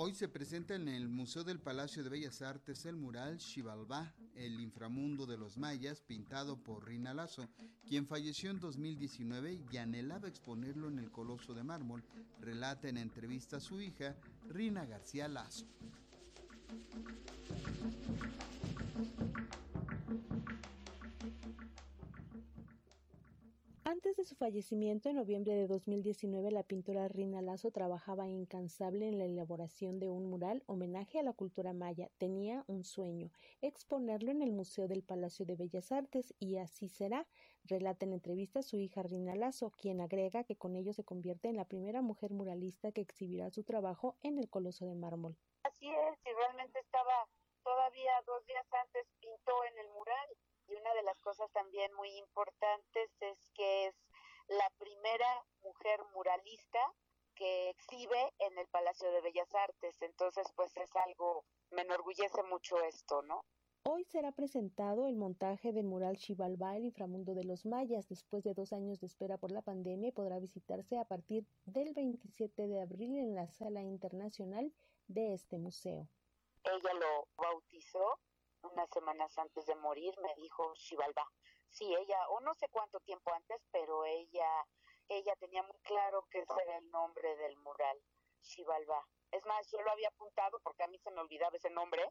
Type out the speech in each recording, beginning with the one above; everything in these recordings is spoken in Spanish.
Hoy se presenta en el Museo del Palacio de Bellas Artes el mural Xibalbá, el inframundo de los mayas, pintado por Rina Lazo, quien falleció en 2019 y anhelaba exponerlo en el Coloso de Mármol, relata en entrevista a su hija, Rina García Lazo. Antes de su fallecimiento, en noviembre de 2019, la pintora Rina Lazo trabajaba incansable en la elaboración de un mural homenaje a la cultura maya. Tenía un sueño, exponerlo en el Museo del Palacio de Bellas Artes, y así será, relata en entrevista su hija Rina Lazo, quien agrega que con ello se convierte en la primera mujer muralista que exhibirá su trabajo en el Coloso de Mármol. Así es, y realmente estaba todavía dos días antes pintó en el mural y una de las cosas también muy importantes es que es la primera mujer muralista que exhibe en el Palacio de Bellas Artes. Entonces, pues es algo, me enorgullece mucho esto, ¿no? Hoy será presentado el montaje del mural Xibalbá, el inframundo de los mayas. Después de dos años de espera por la pandemia, podrá visitarse a partir del 27 de abril en la sala internacional de este museo. Ella lo bautizó unas semanas antes de morir me dijo Xibalba. Sí, ella, o no sé cuánto tiempo antes, pero ella, ella tenía muy claro que ese era el nombre del mural, Xibalba. Es más, yo lo había apuntado porque a mí se me olvidaba ese nombre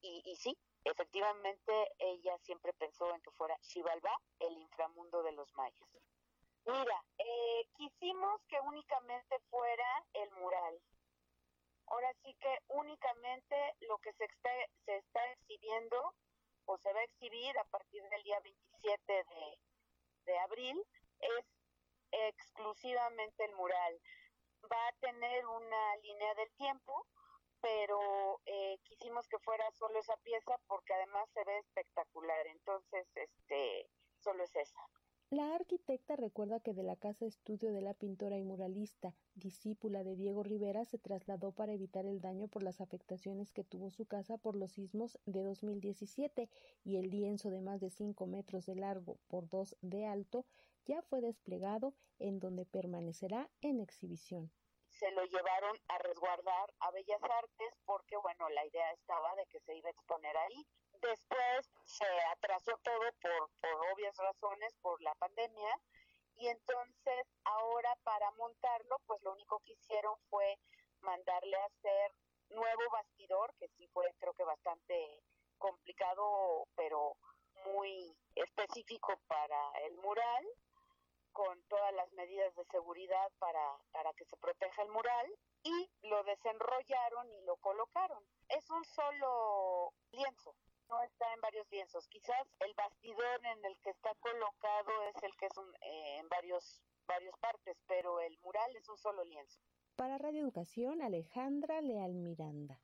y, y sí, efectivamente ella siempre pensó en que fuera Xibalba, el inframundo de los mayas. Mira, eh, quisimos que únicamente fuera el mural, Ahora sí que únicamente lo que se está, se está exhibiendo o se va a exhibir a partir del día 27 de, de abril es exclusivamente el mural. Va a tener una línea del tiempo, pero eh, quisimos que fuera solo esa pieza porque además se ve espectacular. Entonces, este, solo es esa. La arquitecta recuerda que de la casa estudio de la pintora y muralista, discípula de Diego Rivera, se trasladó para evitar el daño por las afectaciones que tuvo su casa por los sismos de 2017 y el lienzo de más de 5 metros de largo por 2 de alto ya fue desplegado en donde permanecerá en exhibición se lo llevaron a resguardar a Bellas Artes porque, bueno, la idea estaba de que se iba a exponer ahí. Después se atrasó todo por, por obvias razones, por la pandemia, y entonces ahora para montarlo, pues lo único que hicieron fue mandarle a hacer nuevo bastidor, que sí fue creo que bastante complicado, pero muy específico para el mural, con todas las medidas de seguridad para, para que se proteja el mural, y lo desenrollaron y lo colocaron. Es un solo lienzo, no está en varios lienzos. Quizás el bastidor en el que está colocado es el que es eh, en varios varias partes, pero el mural es un solo lienzo. Para Radio Educación, Alejandra Leal Miranda.